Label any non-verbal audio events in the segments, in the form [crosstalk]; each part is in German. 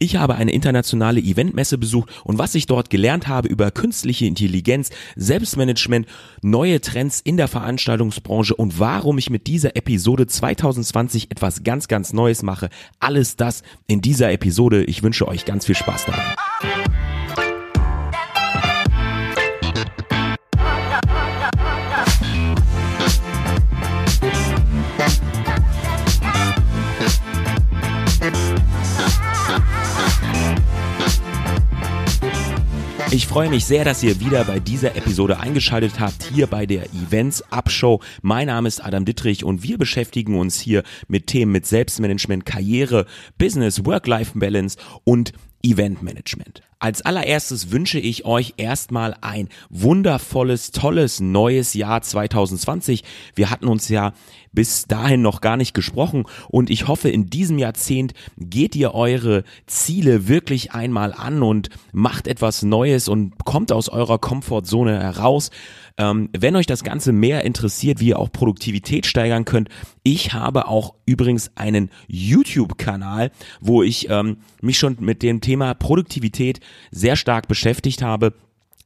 Ich habe eine internationale Eventmesse besucht und was ich dort gelernt habe über künstliche Intelligenz, Selbstmanagement, neue Trends in der Veranstaltungsbranche und warum ich mit dieser Episode 2020 etwas ganz, ganz Neues mache, alles das in dieser Episode. Ich wünsche euch ganz viel Spaß dabei. Ich freue mich sehr, dass ihr wieder bei dieser Episode eingeschaltet habt, hier bei der Events Upshow. Mein Name ist Adam Dittrich und wir beschäftigen uns hier mit Themen mit Selbstmanagement, Karriere, Business, Work-Life-Balance und Eventmanagement. Als allererstes wünsche ich euch erstmal ein wundervolles, tolles neues Jahr 2020. Wir hatten uns ja bis dahin noch gar nicht gesprochen und ich hoffe, in diesem Jahrzehnt geht ihr eure Ziele wirklich einmal an und macht etwas Neues und kommt aus eurer Komfortzone heraus. Ähm, wenn euch das Ganze mehr interessiert, wie ihr auch Produktivität steigern könnt, ich habe auch übrigens einen YouTube-Kanal, wo ich ähm, mich schon mit dem Thema Produktivität sehr stark beschäftigt habe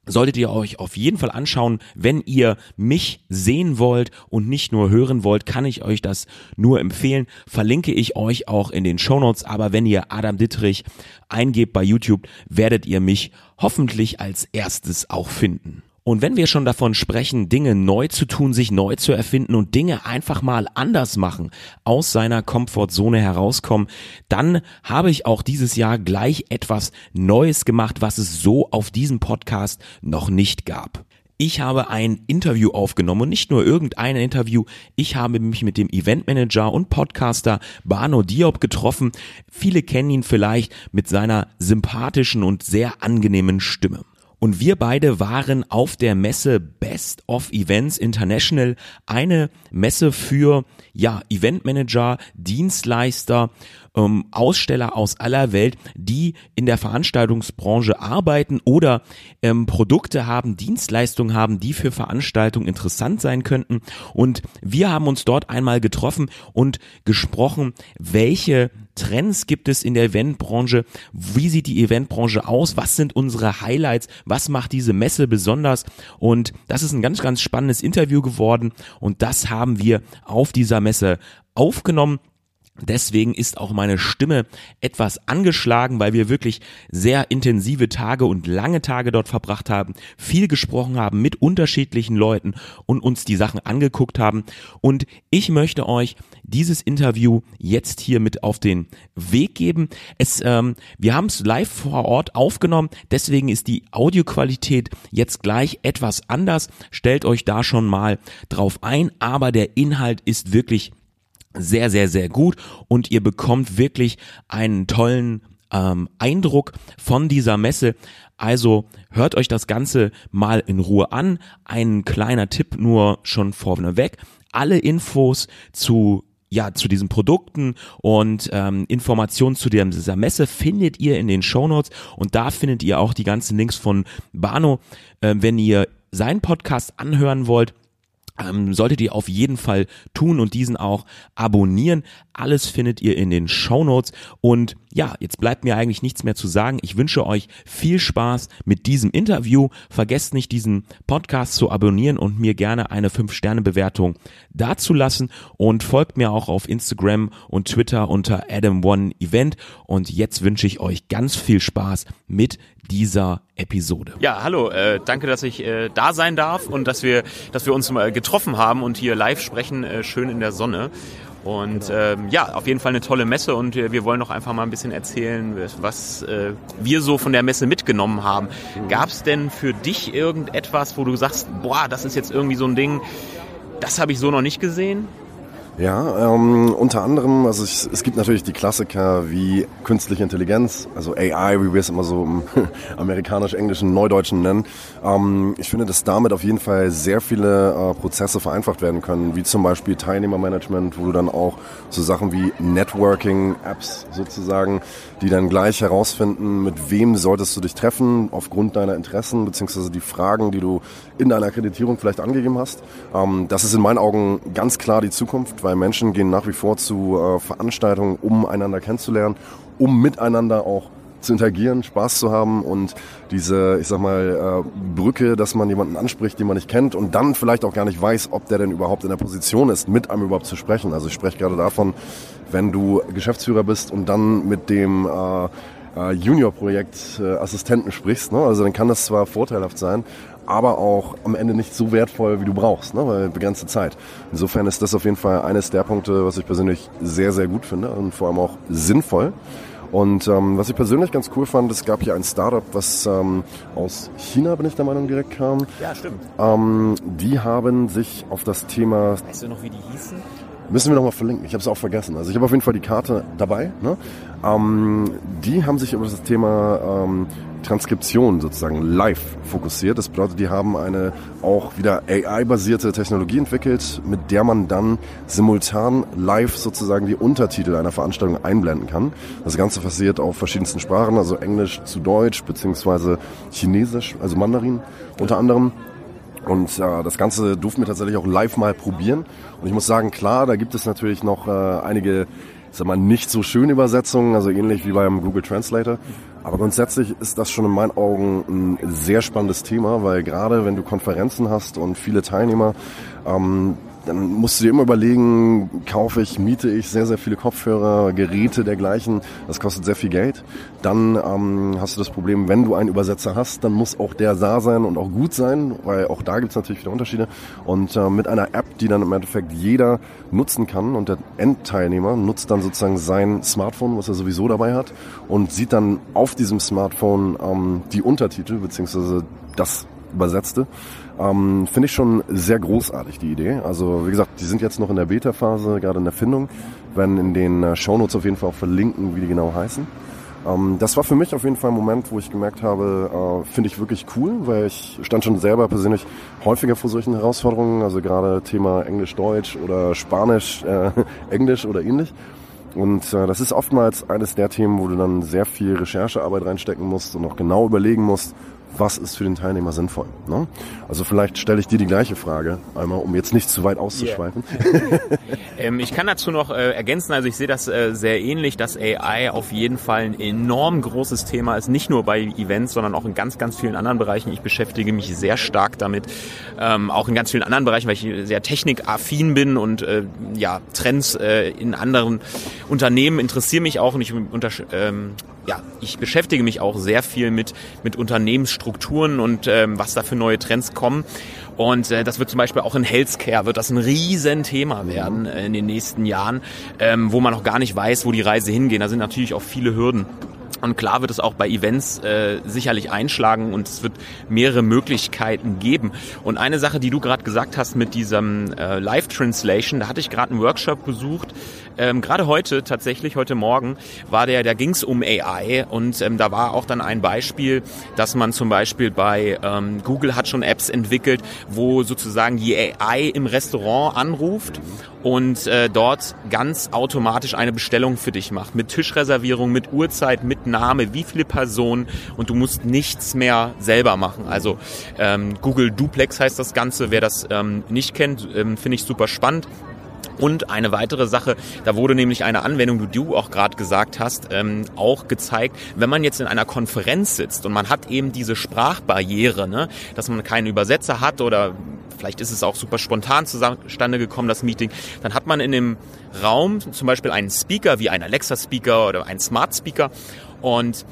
solltet ihr euch auf jeden Fall anschauen. Wenn ihr mich sehen wollt und nicht nur hören wollt, kann ich euch das nur empfehlen. Verlinke ich euch auch in den Show Notes. Aber wenn ihr Adam Dittrich eingebt bei YouTube, werdet ihr mich hoffentlich als erstes auch finden. Und wenn wir schon davon sprechen, Dinge neu zu tun, sich neu zu erfinden und Dinge einfach mal anders machen, aus seiner Komfortzone herauskommen, dann habe ich auch dieses Jahr gleich etwas Neues gemacht, was es so auf diesem Podcast noch nicht gab. Ich habe ein Interview aufgenommen und nicht nur irgendein Interview. Ich habe mich mit dem Eventmanager und Podcaster Bano Diop getroffen. Viele kennen ihn vielleicht mit seiner sympathischen und sehr angenehmen Stimme. Und wir beide waren auf der Messe Best of Events International, eine Messe für ja Eventmanager, Dienstleister, ähm, Aussteller aus aller Welt, die in der Veranstaltungsbranche arbeiten oder ähm, Produkte haben, Dienstleistungen haben, die für Veranstaltungen interessant sein könnten. Und wir haben uns dort einmal getroffen und gesprochen, welche Trends gibt es in der Eventbranche? Wie sieht die Eventbranche aus? Was sind unsere Highlights? Was macht diese Messe besonders? Und das ist ein ganz, ganz spannendes Interview geworden und das haben wir auf dieser Messe aufgenommen. Deswegen ist auch meine Stimme etwas angeschlagen, weil wir wirklich sehr intensive Tage und lange Tage dort verbracht haben, viel gesprochen haben mit unterschiedlichen Leuten und uns die Sachen angeguckt haben. Und ich möchte euch dieses Interview jetzt hier mit auf den Weg geben. Es, ähm, wir haben es live vor Ort aufgenommen, deswegen ist die Audioqualität jetzt gleich etwas anders. Stellt euch da schon mal drauf ein, aber der Inhalt ist wirklich sehr, sehr, sehr gut und ihr bekommt wirklich einen tollen ähm, Eindruck von dieser Messe. Also hört euch das Ganze mal in Ruhe an. Ein kleiner Tipp nur schon vorneweg. Alle Infos zu ja, zu diesen Produkten und ähm, Informationen zu dieser Messe findet ihr in den Shownotes und da findet ihr auch die ganzen Links von Bano, äh, wenn ihr seinen Podcast anhören wollt ähm, solltet ihr auf jeden Fall tun und diesen auch abonnieren. Alles findet ihr in den Show Notes. Und ja, jetzt bleibt mir eigentlich nichts mehr zu sagen. Ich wünsche euch viel Spaß mit diesem Interview. Vergesst nicht, diesen Podcast zu abonnieren und mir gerne eine 5-Sterne-Bewertung dazulassen. Und folgt mir auch auf Instagram und Twitter unter Adam One Event. Und jetzt wünsche ich euch ganz viel Spaß mit dieser Episode. Ja, hallo, äh, danke, dass ich äh, da sein darf und dass wir, dass wir uns mal getroffen haben und hier live sprechen, äh, schön in der Sonne. Und ähm, ja, auf jeden Fall eine tolle Messe und wir, wir wollen doch einfach mal ein bisschen erzählen, was äh, wir so von der Messe mitgenommen haben. Mhm. Gab es denn für dich irgendetwas, wo du sagst, boah, das ist jetzt irgendwie so ein Ding, das habe ich so noch nicht gesehen? Ja, ähm, unter anderem, also ich, es gibt natürlich die Klassiker wie künstliche Intelligenz, also AI, wie wir es immer so im [laughs] amerikanisch-englischen, neudeutschen nennen. Ähm, ich finde, dass damit auf jeden Fall sehr viele äh, Prozesse vereinfacht werden können, wie zum Beispiel Teilnehmermanagement, wo du dann auch so Sachen wie Networking-Apps sozusagen, die dann gleich herausfinden, mit wem solltest du dich treffen, aufgrund deiner Interessen, beziehungsweise die Fragen, die du in deiner Akkreditierung vielleicht angegeben hast. Ähm, das ist in meinen Augen ganz klar die Zukunft weil Menschen gehen nach wie vor zu äh, Veranstaltungen, um einander kennenzulernen, um miteinander auch zu interagieren, Spaß zu haben und diese, ich sag mal, äh, Brücke, dass man jemanden anspricht, den man nicht kennt und dann vielleicht auch gar nicht weiß, ob der denn überhaupt in der Position ist, mit einem überhaupt zu sprechen. Also ich spreche gerade davon, wenn du Geschäftsführer bist und dann mit dem äh, äh, Junior-Projekt äh, sprichst. Ne? Also dann kann das zwar vorteilhaft sein, aber auch am Ende nicht so wertvoll, wie du brauchst, ne? weil begrenzte Zeit. Insofern ist das auf jeden Fall eines der Punkte, was ich persönlich sehr, sehr gut finde und vor allem auch sinnvoll. Und ähm, was ich persönlich ganz cool fand, es gab hier ein Startup, was ähm, aus China, bin ich der Meinung, direkt kam. Ja, stimmt. Ähm, die haben sich auf das Thema... Weißt du noch, wie die hießen? Müssen wir nochmal verlinken. Ich habe es auch vergessen. Also ich habe auf jeden Fall die Karte dabei. Ne? Ähm, die haben sich über das Thema ähm, Transkription sozusagen live fokussiert. Das bedeutet, die haben eine auch wieder AI-basierte Technologie entwickelt, mit der man dann simultan live sozusagen die Untertitel einer Veranstaltung einblenden kann. Das Ganze passiert auf verschiedensten Sprachen, also Englisch zu Deutsch beziehungsweise Chinesisch, also Mandarin unter anderem. Und äh, das Ganze durften wir tatsächlich auch live mal probieren. Und ich muss sagen, klar, da gibt es natürlich noch äh, einige, sag mal, nicht so schöne Übersetzungen, also ähnlich wie beim Google Translator. Aber grundsätzlich ist das schon in meinen Augen ein sehr spannendes Thema, weil gerade wenn du Konferenzen hast und viele Teilnehmer, ähm, dann musst du dir immer überlegen, kaufe ich, miete ich sehr, sehr viele Kopfhörer, Geräte dergleichen. Das kostet sehr viel Geld. Dann ähm, hast du das Problem, wenn du einen Übersetzer hast, dann muss auch der da sein und auch gut sein, weil auch da gibt es natürlich wieder Unterschiede. Und äh, mit einer App, die dann im Endeffekt jeder nutzen kann und der Endteilnehmer nutzt dann sozusagen sein Smartphone, was er sowieso dabei hat und sieht dann auf diesem Smartphone ähm, die Untertitel beziehungsweise das Übersetzte. Ähm, Finde ich schon sehr großartig, die Idee. Also wie gesagt, die sind jetzt noch in der Beta-Phase, gerade in der Findung. Werden in den äh, Shownotes auf jeden Fall auch verlinken, wie die genau heißen. Ähm, das war für mich auf jeden Fall ein Moment, wo ich gemerkt habe, äh, finde ich wirklich cool, weil ich stand schon selber persönlich häufiger vor solchen Herausforderungen, also gerade Thema Englisch-Deutsch oder Spanisch, äh, [laughs] Englisch oder ähnlich. Und äh, das ist oftmals eines der Themen, wo du dann sehr viel Recherchearbeit reinstecken musst und auch genau überlegen musst, was ist für den Teilnehmer sinnvoll. Ne? Also vielleicht stelle ich dir die gleiche Frage einmal, um jetzt nicht zu weit auszuschweifen. Yeah. [laughs] ähm, ich kann dazu noch äh, ergänzen, also ich sehe das äh, sehr ähnlich, dass AI auf jeden Fall ein enorm großes Thema ist, nicht nur bei Events, sondern auch in ganz, ganz vielen anderen Bereichen. Ich beschäftige mich sehr stark damit, ähm, auch in ganz vielen anderen Bereichen, weil ich sehr technikaffin bin und äh, ja Trends äh, in anderen Unternehmen interessieren mich auch und ich ähm, ja, ich beschäftige mich auch sehr viel mit, mit Unternehmensstrukturen und ähm, was da für neue Trends kommen. Und äh, das wird zum Beispiel auch in Healthcare, wird das ein Riesenthema werden äh, in den nächsten Jahren, ähm, wo man noch gar nicht weiß, wo die Reise hingeht. Da sind natürlich auch viele Hürden. Und klar wird es auch bei Events äh, sicherlich einschlagen und es wird mehrere Möglichkeiten geben. Und eine Sache, die du gerade gesagt hast mit diesem äh, Live-Translation, da hatte ich gerade einen Workshop besucht, ähm, gerade heute, tatsächlich heute Morgen, war der, da ging es um AI und ähm, da war auch dann ein Beispiel, dass man zum Beispiel bei ähm, Google hat schon Apps entwickelt, wo sozusagen die AI im Restaurant anruft und äh, dort ganz automatisch eine Bestellung für dich macht. Mit Tischreservierung, mit Uhrzeit, mit Name, wie viele Personen und du musst nichts mehr selber machen. Also ähm, Google Duplex heißt das Ganze. Wer das ähm, nicht kennt, ähm, finde ich super spannend. Und eine weitere Sache, da wurde nämlich eine Anwendung, die du auch gerade gesagt hast, ähm, auch gezeigt, wenn man jetzt in einer Konferenz sitzt und man hat eben diese Sprachbarriere, ne, dass man keinen Übersetzer hat oder vielleicht ist es auch super spontan zustande gekommen, das Meeting, dann hat man in dem Raum zum Beispiel einen Speaker wie ein Alexa-Speaker oder ein Smart-Speaker und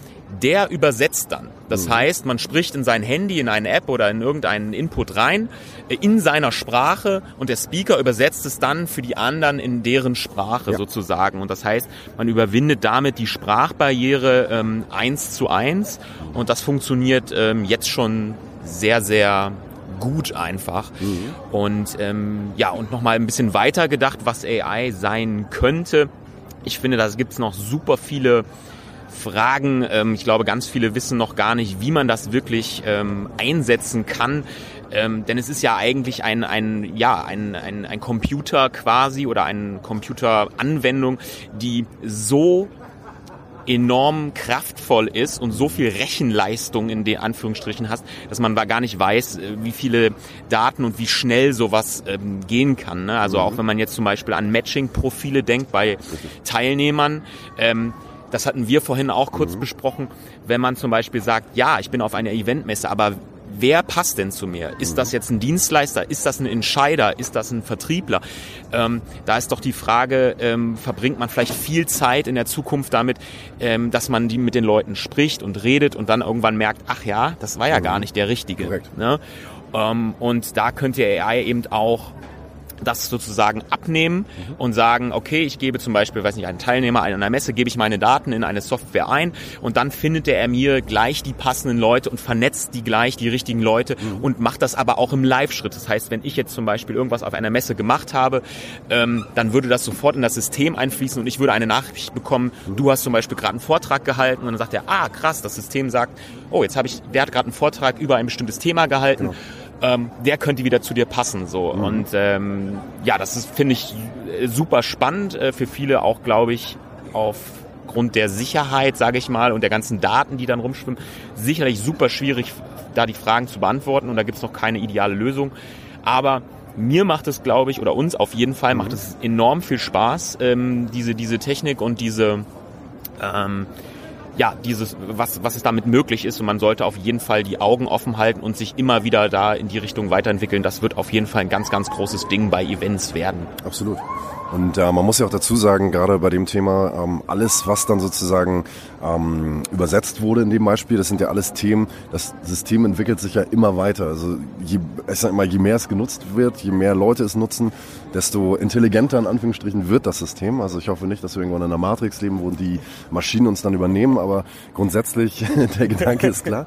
der übersetzt dann. Das mhm. heißt, man spricht in sein Handy, in eine App oder in irgendeinen Input rein, äh, in seiner Sprache und der Speaker übersetzt es dann für die anderen in deren Sprache ja. sozusagen. Und das heißt, man überwindet damit die Sprachbarriere ähm, eins zu eins und das funktioniert ähm, jetzt schon sehr, sehr gut einfach. Mhm. Und ähm, ja, und nochmal ein bisschen weiter gedacht, was AI sein könnte. Ich finde, da gibt es noch super viele Fragen. Ähm, ich glaube, ganz viele wissen noch gar nicht, wie man das wirklich ähm, einsetzen kann. Ähm, denn es ist ja eigentlich ein, ein, ja, ein, ein, ein Computer quasi oder eine Computeranwendung, die so enorm kraftvoll ist und so viel Rechenleistung in den Anführungsstrichen hast, dass man gar nicht weiß, äh, wie viele Daten und wie schnell sowas ähm, gehen kann. Ne? Also mhm. auch wenn man jetzt zum Beispiel an Matching-Profile denkt bei Teilnehmern, ähm, das hatten wir vorhin auch kurz mhm. besprochen, wenn man zum Beispiel sagt, ja, ich bin auf einer Eventmesse, aber wer passt denn zu mir? Ist das jetzt ein Dienstleister? Ist das ein Entscheider? Ist das ein Vertriebler? Ähm, da ist doch die Frage, ähm, verbringt man vielleicht viel Zeit in der Zukunft damit, ähm, dass man die mit den Leuten spricht und redet und dann irgendwann merkt, ach ja, das war ja gar nicht der Richtige. Ne? Ähm, und da könnte AI eben auch das sozusagen abnehmen mhm. und sagen, okay, ich gebe zum Beispiel, weiß nicht, einen Teilnehmer einer Messe, gebe ich meine Daten in eine Software ein und dann findet er mir gleich die passenden Leute und vernetzt die gleich, die richtigen Leute mhm. und macht das aber auch im Live-Schritt. Das heißt, wenn ich jetzt zum Beispiel irgendwas auf einer Messe gemacht habe, ähm, dann würde das sofort in das System einfließen und ich würde eine Nachricht bekommen, mhm. du hast zum Beispiel gerade einen Vortrag gehalten und dann sagt er, ah krass, das System sagt, oh, jetzt habe ich, der hat gerade einen Vortrag über ein bestimmtes Thema gehalten. Genau ähm, der könnte wieder zu dir passen. So. Mhm. Und ähm, ja, das ist, finde ich, super spannend. Äh, für viele auch, glaube ich, aufgrund der Sicherheit, sage ich mal, und der ganzen Daten, die dann rumschwimmen, sicherlich super schwierig, da die Fragen zu beantworten. Und da gibt es noch keine ideale Lösung. Aber mir macht es, glaube ich, oder uns auf jeden Fall macht mhm. es enorm viel Spaß, ähm, diese, diese Technik und diese ähm, ja, dieses, was, was es damit möglich ist und man sollte auf jeden Fall die Augen offen halten und sich immer wieder da in die Richtung weiterentwickeln. Das wird auf jeden Fall ein ganz, ganz großes Ding bei Events werden. Absolut. Und äh, man muss ja auch dazu sagen, gerade bei dem Thema, ähm, alles, was dann sozusagen ähm, übersetzt wurde in dem Beispiel, das sind ja alles Themen, das System entwickelt sich ja immer weiter. Also je, ich sag mal, je mehr es genutzt wird, je mehr Leute es nutzen, desto intelligenter in Anführungsstrichen wird das System. Also ich hoffe nicht, dass wir irgendwann in einer Matrix leben, wo die Maschinen uns dann übernehmen, aber grundsätzlich [laughs] der Gedanke ist klar.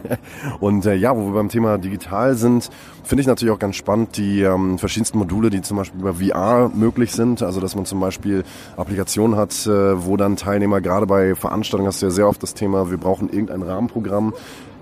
[laughs] Und äh, ja, wo wir beim Thema digital sind, finde ich natürlich auch ganz spannend die ähm, verschiedensten Module, die zum Beispiel über VR möglich sind. Also dass man zum Beispiel Applikationen hat, äh, wo dann Teilnehmer gerade bei Veranstaltungen hast du ja sehr oft das Thema, wir brauchen irgendein Rahmenprogramm,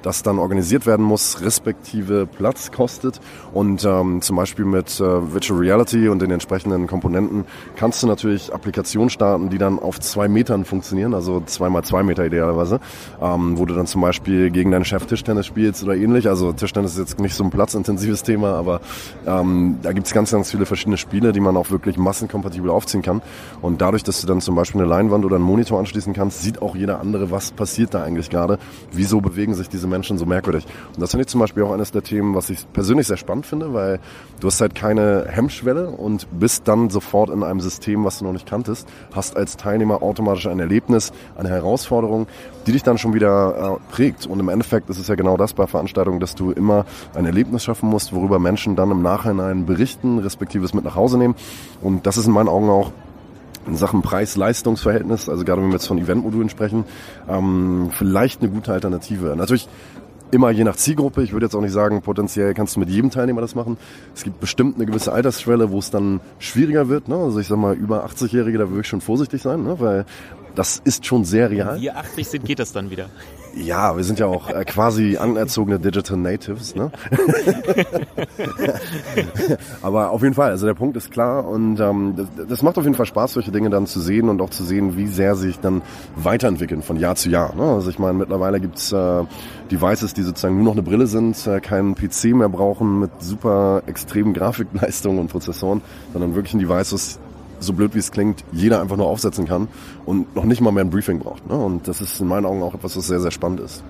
das dann organisiert werden muss, respektive Platz kostet. Und ähm, zum Beispiel mit äh, Virtual Reality und den entsprechenden Komponenten kannst du natürlich Applikationen starten, die dann auf zwei Metern funktionieren, also zwei mal zwei Meter idealerweise, ähm, wo du dann zum Beispiel gegen deinen Chef Tischtennis spielst oder ähnlich. Also Tischtennis ist jetzt nicht so ein platzintensives Thema, aber ähm, da gibt's ganz, ganz viele verschiedene Spiele, die man auch wirklich massenkompatibel aufziehen kann. Und dadurch, dass du dann zum Beispiel eine Leinwand oder einen Monitor anschließen kannst, sieht auch jeder andere, was passiert da eigentlich gerade. Wieso bewegen sich diese Menschen so merkwürdig. Und das finde ich zum Beispiel auch eines der Themen, was ich persönlich sehr spannend finde, weil du hast halt keine Hemmschwelle und bist dann sofort in einem System, was du noch nicht kanntest, hast als Teilnehmer automatisch ein Erlebnis, eine Herausforderung, die dich dann schon wieder äh, prägt. Und im Endeffekt ist es ja genau das bei Veranstaltungen, dass du immer ein Erlebnis schaffen musst, worüber Menschen dann im Nachhinein berichten, respektive es mit nach Hause nehmen. Und das ist in meinen Augen auch in Sachen Preis-Leistungs-Verhältnis, also gerade wenn wir jetzt von Eventmodulen sprechen, ähm, vielleicht eine gute Alternative. Natürlich immer je nach Zielgruppe. Ich würde jetzt auch nicht sagen, potenziell kannst du mit jedem Teilnehmer das machen. Es gibt bestimmt eine gewisse Altersschwelle, wo es dann schwieriger wird. Ne? Also ich sag mal, über 80-Jährige, da würde ich schon vorsichtig sein, ne? weil das ist schon sehr real. Wenn wir 80 sind, geht das dann wieder. Ja, wir sind ja auch äh, quasi anerzogene Digital Natives. Ne? [laughs] Aber auf jeden Fall, also der Punkt ist klar und ähm, das, das, macht auf jeden Fall Spaß, solche Dinge dann zu sehen und auch zu sehen, wie sehr sich dann weiterentwickeln von Jahr zu Jahr. Ne? Also ich meine, mittlerweile gibt's äh, Devices, die sozusagen nur noch eine Brille sind, äh, keinen PC mehr brauchen mit super extremen Grafikleistungen und Prozessoren, sondern wirklich ein Device, was so blöd wie es klingt, jeder einfach nur aufsetzen kann und noch nicht mal mehr ein Briefing braucht. Ne? Und das ist in meinen Augen auch etwas, was sehr, sehr spannend ist.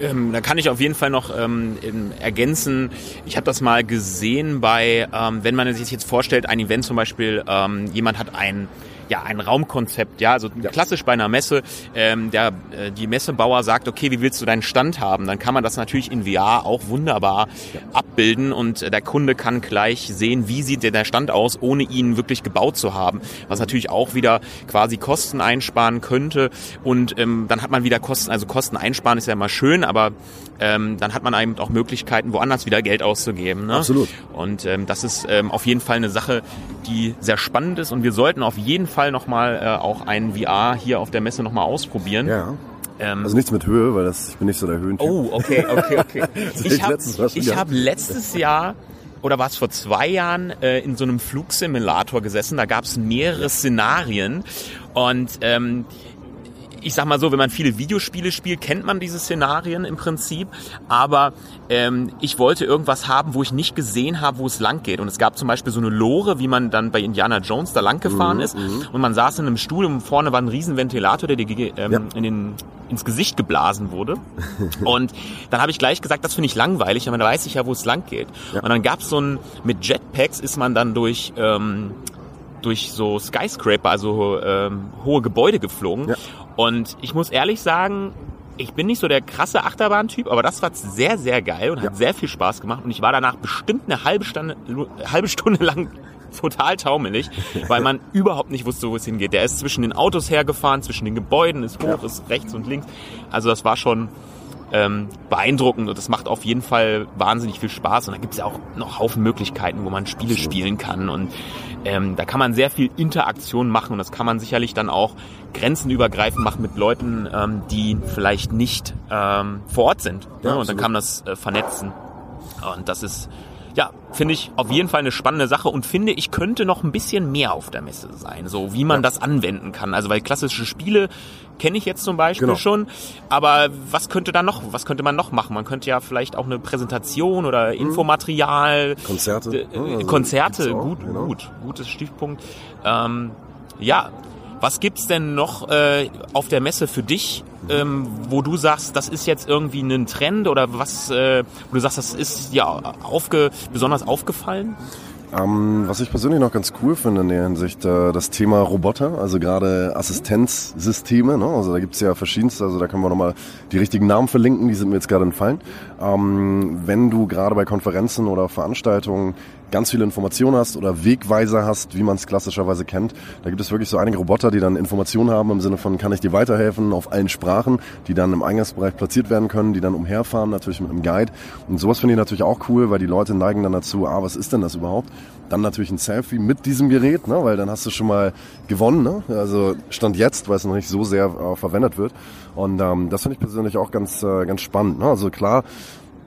Ähm, da kann ich auf jeden Fall noch ähm, ergänzen. Ich habe das mal gesehen bei, ähm, wenn man sich jetzt vorstellt, ein Event zum Beispiel, ähm, jemand hat ein ja, ein Raumkonzept, ja, also ja. klassisch bei einer Messe, ähm, der, äh, die Messebauer sagt, okay, wie willst du deinen Stand haben? Dann kann man das natürlich in VR auch wunderbar ja. abbilden und äh, der Kunde kann gleich sehen, wie sieht der Stand aus, ohne ihn wirklich gebaut zu haben, was natürlich auch wieder quasi Kosten einsparen könnte und ähm, dann hat man wieder Kosten, also Kosten einsparen ist ja immer schön, aber ähm, dann hat man eben auch Möglichkeiten, woanders wieder Geld auszugeben. Ne? Absolut. Und ähm, das ist ähm, auf jeden Fall eine Sache, die sehr spannend ist und wir sollten auf jeden Fall nochmal äh, auch ein VR hier auf der Messe nochmal ausprobieren. Ja. Ähm, also nichts mit Höhe, weil das, ich bin nicht so der Höhentyp. Oh, okay, okay, okay. [laughs] ich habe hab letztes Jahr oder war es vor zwei Jahren äh, in so einem Flugsimulator gesessen. Da gab es mehrere Szenarien und ähm, ich sag mal so, wenn man viele Videospiele spielt, kennt man diese Szenarien im Prinzip. Aber ähm, ich wollte irgendwas haben, wo ich nicht gesehen habe, wo es lang geht. Und es gab zum Beispiel so eine Lore, wie man dann bei Indiana Jones da lang gefahren mhm, ist. Mhm. Und man saß in einem Stuhl und vorne war ein riesen Ventilator, der dir ähm, ja. in den, ins Gesicht geblasen wurde. und dann habe ich gleich gesagt, das finde ich langweilig, aber da weiß ich ja, wo es lang geht. Ja. Und dann gab es so ein, mit Jetpacks ist man dann durch... Ähm, durch so Skyscraper, also ähm, hohe Gebäude geflogen. Ja. Und ich muss ehrlich sagen, ich bin nicht so der krasse Achterbahntyp, aber das war sehr, sehr geil und ja. hat sehr viel Spaß gemacht. Und ich war danach bestimmt eine halbe Stunde, halbe Stunde lang [laughs] total taumelig, weil man [laughs] überhaupt nicht wusste, wo es hingeht. Der ist zwischen den Autos hergefahren, zwischen den Gebäuden, ist hoch, ja. ist rechts und links. Also das war schon ähm, beeindruckend und das macht auf jeden Fall wahnsinnig viel Spaß. Und da gibt es ja auch noch Haufen Möglichkeiten, wo man Spiele spielen kann. Und ähm, da kann man sehr viel Interaktion machen und das kann man sicherlich dann auch grenzenübergreifend machen mit Leuten, ähm, die vielleicht nicht ähm, vor Ort sind. Ja, ne? Und dann kann man das äh, vernetzen. Und das ist ja, finde ich auf jeden Fall eine spannende Sache und finde, ich könnte noch ein bisschen mehr auf der Messe sein, so wie man ja. das anwenden kann. Also weil klassische Spiele kenne ich jetzt zum Beispiel genau. schon, aber was könnte da noch, was könnte man noch machen? Man könnte ja vielleicht auch eine Präsentation oder mhm. Infomaterial, Konzerte, äh, also Konzerte, gut, genau. gut, gutes Stichpunkt. Ähm, ja, was gibt's denn noch äh, auf der Messe für dich, ähm, wo du sagst, das ist jetzt irgendwie ein Trend oder was, äh, wo du sagst, das ist ja aufge, besonders aufgefallen? Ähm, was ich persönlich noch ganz cool finde in der Hinsicht, äh, das Thema Roboter, also gerade Assistenzsysteme, ne? also da gibt's ja verschiedenste, also da können wir nochmal die richtigen Namen verlinken, die sind mir jetzt gerade entfallen. Ähm, wenn du gerade bei Konferenzen oder Veranstaltungen ganz viele Informationen hast oder Wegweiser hast, wie man es klassischerweise kennt. Da gibt es wirklich so einige Roboter, die dann Informationen haben im Sinne von, kann ich dir weiterhelfen auf allen Sprachen, die dann im Eingangsbereich platziert werden können, die dann umherfahren, natürlich mit einem Guide. Und sowas finde ich natürlich auch cool, weil die Leute neigen dann dazu, ah, was ist denn das überhaupt? Dann natürlich ein Selfie mit diesem Gerät, ne? weil dann hast du schon mal gewonnen. Ne? Also Stand jetzt, weil es noch nicht so sehr äh, verwendet wird. Und ähm, das finde ich persönlich auch ganz, äh, ganz spannend. Ne? Also klar,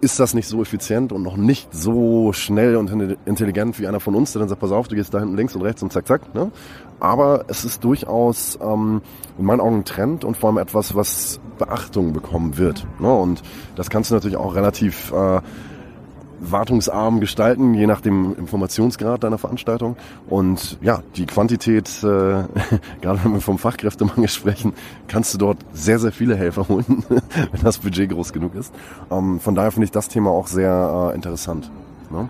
ist das nicht so effizient und noch nicht so schnell und intelligent wie einer von uns, der dann sagt, pass auf, du gehst da hinten links und rechts und zack, zack. Ne? Aber es ist durchaus ähm, in meinen Augen ein Trend und vor allem etwas, was Beachtung bekommen wird. Ne? Und das kannst du natürlich auch relativ äh, wartungsarm gestalten, je nach dem Informationsgrad deiner Veranstaltung. Und ja, die Quantität, äh, [laughs] gerade wenn wir vom Fachkräftemangel sprechen, kannst du dort sehr, sehr viele Helfer holen, [laughs] wenn das Budget groß genug ist. Ähm, von daher finde ich das Thema auch sehr äh, interessant. Ne?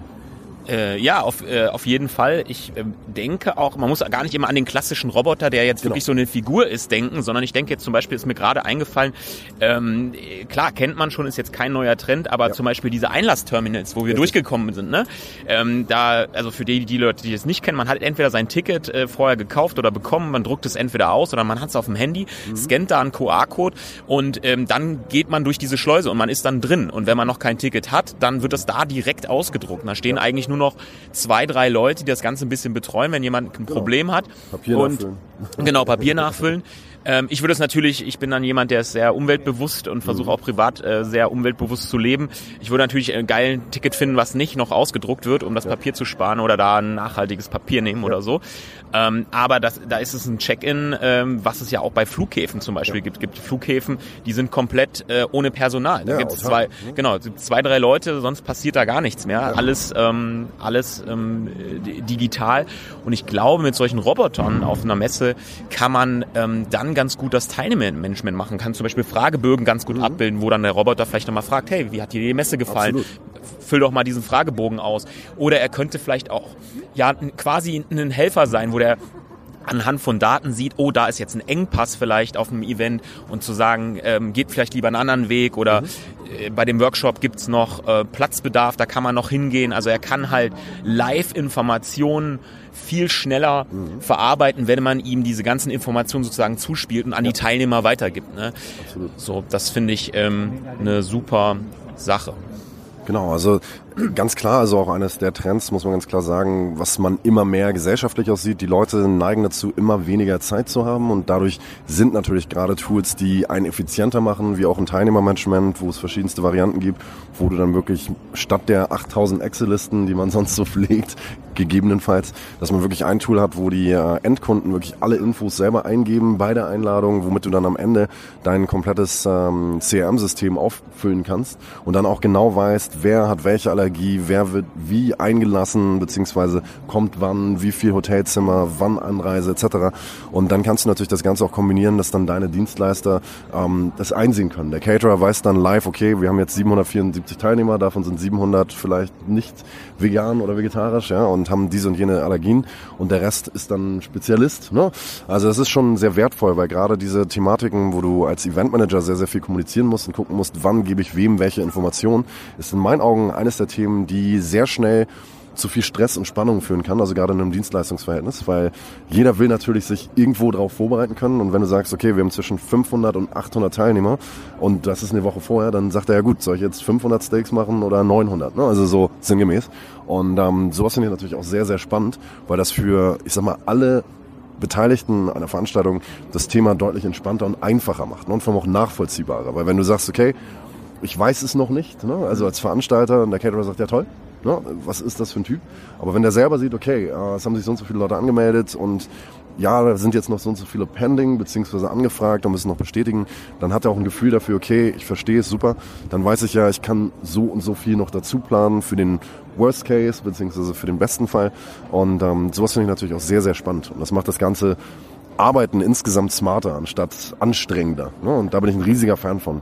Äh, ja, auf, äh, auf jeden Fall. Ich äh, denke auch, man muss gar nicht immer an den klassischen Roboter, der jetzt genau. wirklich so eine Figur ist, denken, sondern ich denke jetzt zum Beispiel, ist mir gerade eingefallen, ähm, klar, kennt man schon, ist jetzt kein neuer Trend, aber ja. zum Beispiel diese Einlassterminals, wo wir Richtig. durchgekommen sind, ne? Ähm, da, also für die, die Leute, die es nicht kennen, man hat entweder sein Ticket äh, vorher gekauft oder bekommen, man druckt es entweder aus oder man hat es auf dem Handy, mhm. scannt da einen QR-Code und ähm, dann geht man durch diese Schleuse und man ist dann drin. Und wenn man noch kein Ticket hat, dann wird das da direkt ausgedruckt. Da stehen ja. eigentlich nur nur noch zwei, drei Leute, die das Ganze ein bisschen betreuen, wenn jemand ein genau. Problem hat. Papier und, nachfüllen. Genau, Papier nachfüllen. Ähm, ich würde es natürlich, ich bin dann jemand, der ist sehr umweltbewusst und versuche mhm. auch privat äh, sehr umweltbewusst zu leben. Ich würde natürlich ein geiles Ticket finden, was nicht noch ausgedruckt wird, um das ja. Papier zu sparen oder da ein nachhaltiges Papier nehmen ja. oder so. Ähm, aber das, da ist es ein Check-in, ähm, was es ja auch bei Flughäfen zum Beispiel ja. gibt. gibt Flughäfen, die sind komplett äh, ohne Personal. Da ja, gibt es zwei, mhm. genau, zwei, drei Leute, sonst passiert da gar nichts mehr. Alles, ähm, alles ähm, digital. Und ich glaube, mit solchen Robotern auf einer Messe kann man ähm, dann ganz gut das Teilmanagement machen. Kann zum Beispiel Fragebögen ganz gut mhm. abbilden, wo dann der Roboter vielleicht nochmal fragt, hey, wie hat dir die Messe gefallen? Absolut. Füll doch mal diesen Fragebogen aus. Oder er könnte vielleicht auch ja quasi ein Helfer sein, wo der anhand von Daten sieht, oh, da ist jetzt ein Engpass vielleicht auf dem Event und zu sagen, ähm, geht vielleicht lieber einen anderen Weg oder mhm. äh, bei dem Workshop gibt's noch äh, Platzbedarf, da kann man noch hingehen. Also er kann halt Live-Informationen viel schneller mhm. verarbeiten, wenn man ihm diese ganzen Informationen sozusagen zuspielt und an ja. die Teilnehmer weitergibt. Ne? Absolut. So, das finde ich ähm, eine super Sache. Genau, also Ganz klar, also auch eines der Trends, muss man ganz klar sagen, was man immer mehr gesellschaftlich aussieht. Die Leute neigen dazu, immer weniger Zeit zu haben und dadurch sind natürlich gerade Tools, die einen effizienter machen, wie auch ein Teilnehmermanagement, wo es verschiedenste Varianten gibt, wo du dann wirklich statt der 8000 Excel-Listen, die man [laughs] sonst so pflegt, gegebenenfalls, dass man wirklich ein Tool hat, wo die äh, Endkunden wirklich alle Infos selber eingeben bei der Einladung, womit du dann am Ende dein komplettes ähm, CRM-System auffüllen kannst und dann auch genau weißt, wer hat welche Allergie, wer wird wie eingelassen, beziehungsweise kommt wann, wie viel Hotelzimmer, wann Anreise etc. Und dann kannst du natürlich das Ganze auch kombinieren, dass dann deine Dienstleister ähm, das einsehen können. Der Caterer weiß dann live, okay, wir haben jetzt 774 Teilnehmer, davon sind 700 vielleicht nicht vegan oder vegetarisch, ja, und haben diese und jene Allergien und der Rest ist dann Spezialist. Ne? Also das ist schon sehr wertvoll, weil gerade diese Thematiken, wo du als Eventmanager sehr, sehr viel kommunizieren musst und gucken musst, wann gebe ich wem welche Informationen, ist in meinen Augen eines der Themen, die sehr schnell zu viel Stress und Spannung führen kann, also gerade in einem Dienstleistungsverhältnis, weil jeder will natürlich sich irgendwo darauf vorbereiten können und wenn du sagst, okay, wir haben zwischen 500 und 800 Teilnehmer und das ist eine Woche vorher, dann sagt er ja gut, soll ich jetzt 500 Steaks machen oder 900, ne? also so sinngemäß und ähm, sowas finde ich natürlich auch sehr, sehr spannend, weil das für, ich sag mal, alle Beteiligten einer Veranstaltung das Thema deutlich entspannter und einfacher macht ne? und vor allem auch nachvollziehbarer, weil wenn du sagst, okay, ich weiß es noch nicht, ne? also als Veranstalter und der Caterer sagt, ja toll, Ne? Was ist das für ein Typ? Aber wenn der selber sieht, okay, äh, es haben sich so und so viele Leute angemeldet und ja, da sind jetzt noch so und so viele pending, beziehungsweise angefragt und müssen noch bestätigen, dann hat er auch ein Gefühl dafür, okay, ich verstehe es super, dann weiß ich ja, ich kann so und so viel noch dazu planen für den Worst Case, beziehungsweise für den besten Fall. Und ähm, sowas finde ich natürlich auch sehr, sehr spannend. Und das macht das Ganze Arbeiten insgesamt smarter, anstatt anstrengender. Ne? Und da bin ich ein riesiger Fan von.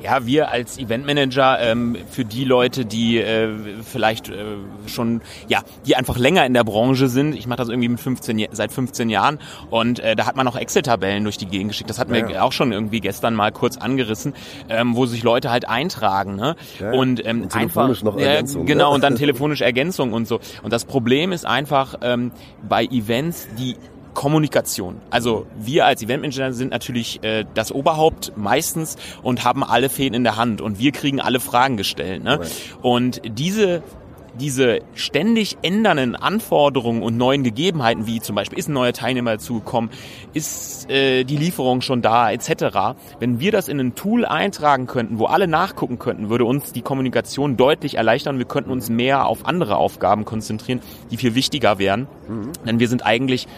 Ja, wir als Eventmanager ähm, für die Leute, die äh, vielleicht äh, schon, ja, die einfach länger in der Branche sind. Ich mache das irgendwie mit 15, seit 15 Jahren und äh, da hat man auch Excel-Tabellen durch die Gegend geschickt. Das hatten ja, wir ja. auch schon irgendwie gestern mal kurz angerissen, ähm, wo sich Leute halt eintragen. Ne? Ja, und, ähm, und einfach noch Ergänzung, genau und dann [laughs] telefonisch Ergänzung und so. Und das Problem ist einfach ähm, bei Events, die Kommunikation. Also wir als Eventmanager sind natürlich äh, das Oberhaupt meistens und haben alle Fäden in der Hand und wir kriegen alle Fragen gestellt. Ne? Und diese diese ständig ändernden Anforderungen und neuen Gegebenheiten, wie zum Beispiel ist ein neuer Teilnehmer dazugekommen, ist äh, die Lieferung schon da, etc. Wenn wir das in ein Tool eintragen könnten, wo alle nachgucken könnten, würde uns die Kommunikation deutlich erleichtern. Wir könnten uns mehr auf andere Aufgaben konzentrieren, die viel wichtiger wären. Mhm. Denn wir sind eigentlich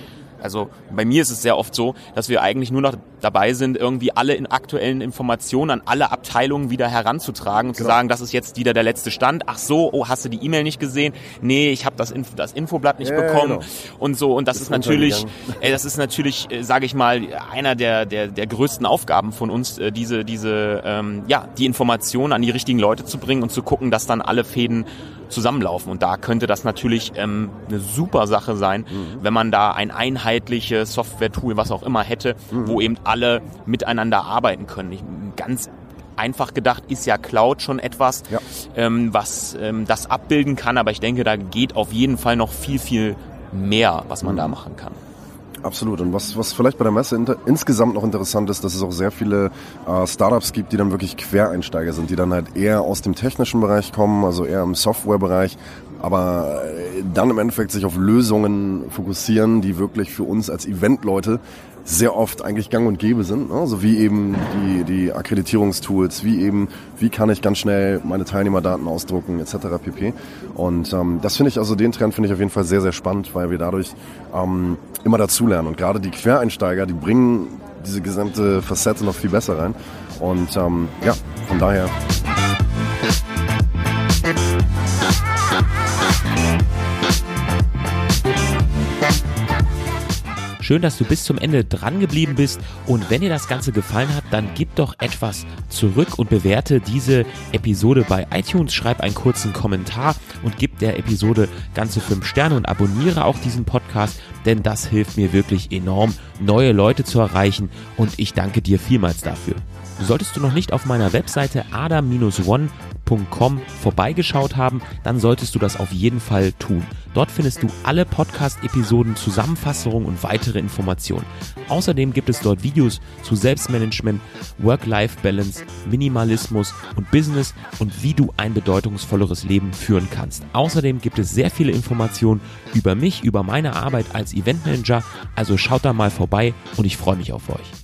also bei mir ist es sehr oft so, dass wir eigentlich nur noch dabei sind, irgendwie alle in aktuellen Informationen an alle Abteilungen wieder heranzutragen und genau. zu sagen, das ist jetzt wieder der letzte Stand. Ach so, oh, hast du die E-Mail nicht gesehen? Nee, ich habe das, Info, das Infoblatt nicht ja, bekommen genau. und so. Und das ist, ist natürlich, äh, das ist natürlich, äh, sage ich mal, einer der, der, der größten Aufgaben von uns, äh, diese, diese, ähm, ja, die Informationen an die richtigen Leute zu bringen und zu gucken, dass dann alle Fäden zusammenlaufen. Und da könnte das natürlich ähm, eine super Sache sein, mhm. wenn man da ein einheitliches Software-Tool, was auch immer hätte, mhm. wo eben alle miteinander arbeiten können. Ich, ganz einfach gedacht ist ja Cloud schon etwas, ja. ähm, was ähm, das abbilden kann, aber ich denke, da geht auf jeden Fall noch viel, viel mehr, was man mhm. da machen kann. Absolut. Und was, was vielleicht bei der Messe inter, insgesamt noch interessant ist, dass es auch sehr viele äh, Startups gibt, die dann wirklich Quereinsteiger sind, die dann halt eher aus dem technischen Bereich kommen, also eher im Softwarebereich, aber äh, dann im Endeffekt sich auf Lösungen fokussieren, die wirklich für uns als Eventleute sehr oft eigentlich gang und gäbe sind. Ne? Also wie eben die, die Akkreditierungstools, wie eben, wie kann ich ganz schnell meine Teilnehmerdaten ausdrucken, etc. pp. Und ähm, das finde ich, also den Trend finde ich auf jeden Fall sehr, sehr spannend, weil wir dadurch ähm, immer dazulernen. Und gerade die Quereinsteiger, die bringen diese gesamte Facette noch viel besser rein. Und ähm, ja, von daher. Schön, dass du bis zum Ende dran geblieben bist. Und wenn dir das Ganze gefallen hat, dann gib doch etwas zurück und bewerte diese Episode bei iTunes. Schreib einen kurzen Kommentar und gib der Episode ganze fünf Sterne und abonniere auch diesen Podcast, denn das hilft mir wirklich enorm, neue Leute zu erreichen. Und ich danke dir vielmals dafür. Solltest du noch nicht auf meiner Webseite adam-one.com vorbeigeschaut haben, dann solltest du das auf jeden Fall tun. Dort findest du alle Podcast-Episoden, Zusammenfassungen und weitere Informationen. Außerdem gibt es dort Videos zu Selbstmanagement, Work-Life-Balance, Minimalismus und Business und wie du ein bedeutungsvolleres Leben führen kannst. Außerdem gibt es sehr viele Informationen über mich, über meine Arbeit als Eventmanager. Also schaut da mal vorbei und ich freue mich auf euch.